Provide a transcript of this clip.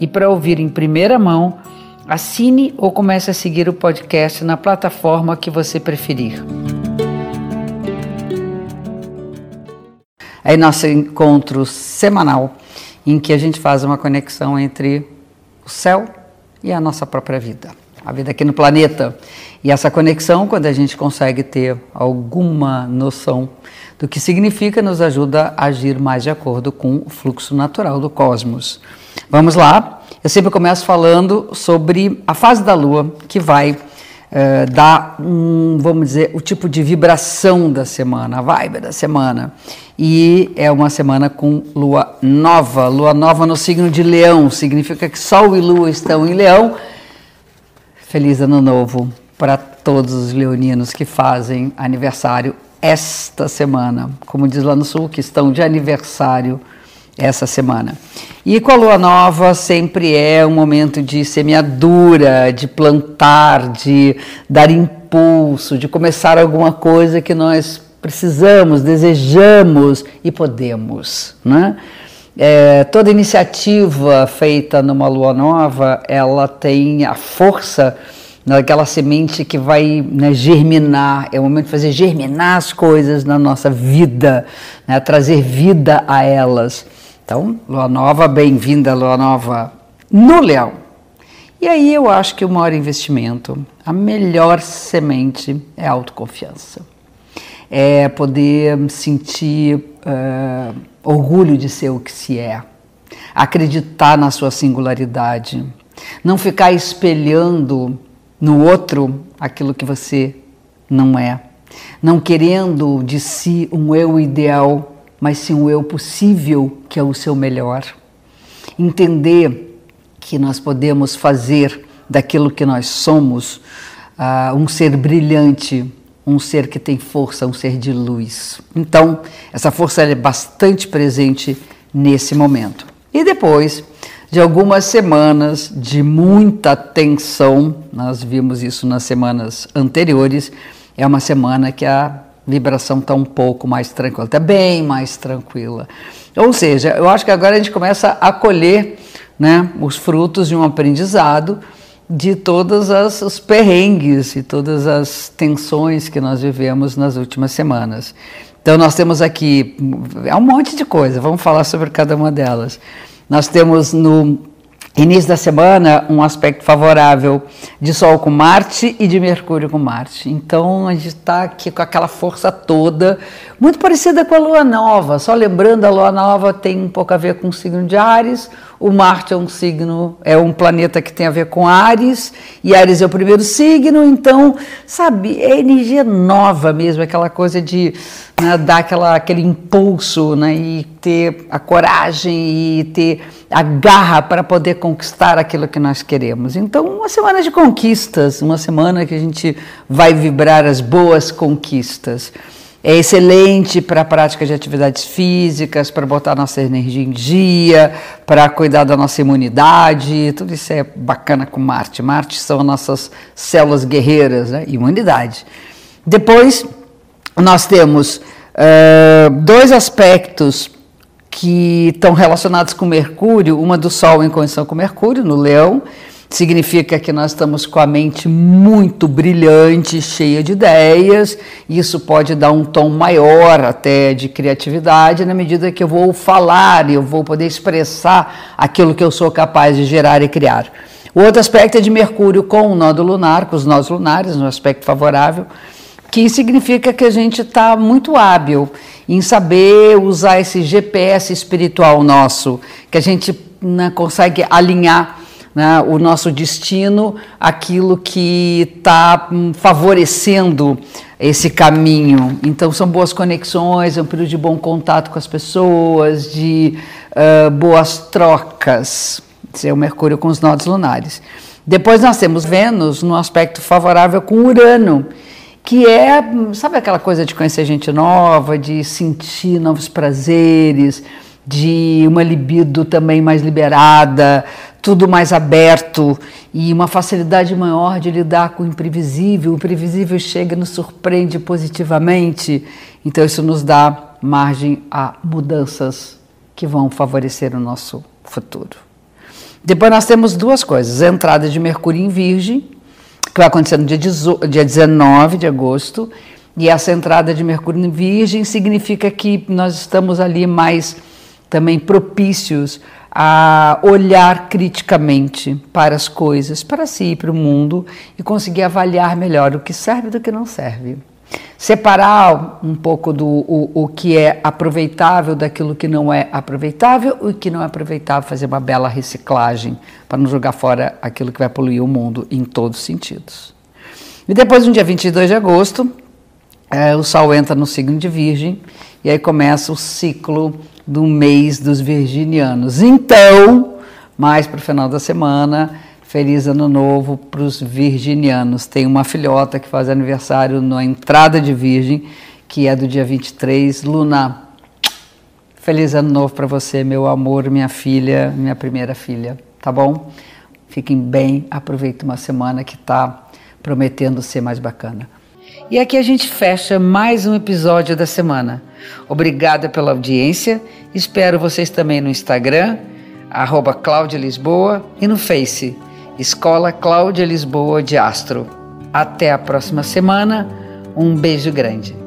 e para ouvir em primeira mão, assine ou comece a seguir o podcast na plataforma que você preferir. É nosso encontro semanal em que a gente faz uma conexão entre o céu e a nossa própria vida, a vida aqui no planeta. E essa conexão, quando a gente consegue ter alguma noção do que significa, nos ajuda a agir mais de acordo com o fluxo natural do cosmos. Vamos lá. Eu sempre começo falando sobre a fase da Lua, que vai uh, dar um, vamos dizer, o tipo de vibração da semana, a vibe da semana. E é uma semana com Lua nova, Lua nova no signo de Leão, significa que Sol e Lua estão em Leão. Feliz Ano Novo para todos os leoninos que fazem aniversário esta semana, como diz lá no sul, que estão de aniversário essa semana. E com a lua nova sempre é um momento de semeadura, de plantar, de dar impulso, de começar alguma coisa que nós precisamos, desejamos e podemos, né? É, toda iniciativa feita numa lua nova, ela tem a força naquela semente que vai né, germinar, é o momento de fazer germinar as coisas na nossa vida, né, trazer vida a elas. Então, lua nova, bem-vinda, lua nova no leão. E aí eu acho que o maior investimento, a melhor semente é a autoconfiança. É poder sentir uh, orgulho de ser o que se é, acreditar na sua singularidade, não ficar espelhando no outro aquilo que você não é, não querendo de si um eu ideal, mas sim um eu possível, que é o seu melhor. Entender que nós podemos fazer daquilo que nós somos uh, um ser brilhante, um ser que tem força, um ser de luz. Então, essa força é bastante presente nesse momento. E depois de algumas semanas de muita tensão, nós vimos isso nas semanas anteriores, é uma semana que a vibração está um pouco mais tranquila, está bem mais tranquila. Ou seja, eu acho que agora a gente começa a colher né, os frutos de um aprendizado de todos os perrengues e todas as tensões que nós vivemos nas últimas semanas. Então, nós temos aqui é um monte de coisa, vamos falar sobre cada uma delas. Nós temos no início da semana um aspecto favorável de Sol com Marte e de Mercúrio com Marte. Então a gente está aqui com aquela força toda, muito parecida com a Lua Nova. Só lembrando, a Lua Nova tem um pouco a ver com o signo de Ares. O Marte é um signo, é um planeta que tem a ver com Ares, e Ares é o primeiro signo, então, sabe, é energia nova mesmo, aquela coisa de né, dar aquela, aquele impulso né, e ter a coragem e ter a garra para poder conquistar aquilo que nós queremos. Então, uma semana de conquistas, uma semana que a gente vai vibrar as boas conquistas. É excelente para a prática de atividades físicas, para botar nossa energia em dia, para cuidar da nossa imunidade. Tudo isso é bacana com Marte. Marte são nossas células guerreiras, né? imunidade. Depois, nós temos uh, dois aspectos que estão relacionados com Mercúrio, uma do Sol em condição com Mercúrio, no Leão, significa que nós estamos com a mente muito brilhante, cheia de ideias, e isso pode dar um tom maior até de criatividade na medida que eu vou falar e eu vou poder expressar aquilo que eu sou capaz de gerar e criar. O outro aspecto é de Mercúrio com o nódulo lunar, com os nós lunares, no aspecto favorável, que significa que a gente está muito hábil em saber usar esse GPS espiritual nosso, que a gente né, consegue alinhar né, o nosso destino, aquilo que está hum, favorecendo esse caminho. Então, são boas conexões, é um período de bom contato com as pessoas, de uh, boas trocas. Esse é o Mercúrio com os nodos lunares. Depois nós temos Vênus no aspecto favorável com Urano, que é, sabe aquela coisa de conhecer gente nova, de sentir novos prazeres, de uma libido também mais liberada, tudo mais aberto e uma facilidade maior de lidar com o imprevisível. O imprevisível chega e nos surpreende positivamente. Então, isso nos dá margem a mudanças que vão favorecer o nosso futuro. Depois, nós temos duas coisas: a entrada de Mercúrio em Virgem, que vai acontecer no dia, dia 19 de agosto. E essa entrada de Mercúrio em Virgem significa que nós estamos ali mais também propícios a olhar criticamente para as coisas, para si e para o mundo e conseguir avaliar melhor o que serve do que não serve. Separar um pouco do o, o que é aproveitável daquilo que não é aproveitável e o que não é aproveitável, fazer uma bela reciclagem para não jogar fora aquilo que vai poluir o mundo em todos os sentidos. E depois, no dia 22 de agosto, é, o Sol entra no signo de Virgem e aí começa o ciclo do mês dos virginianos. Então, mais para o final da semana, feliz ano novo para os virginianos. Tem uma filhota que faz aniversário na entrada de Virgem, que é do dia 23. Luna, feliz ano novo para você, meu amor, minha filha, minha primeira filha, tá bom? Fiquem bem, aproveite uma semana que está prometendo ser mais bacana. E aqui a gente fecha mais um episódio da semana. Obrigada pela audiência. Espero vocês também no Instagram, arroba Cláudia Lisboa, e no Face, Escola Cláudia Lisboa de Astro. Até a próxima semana. Um beijo grande.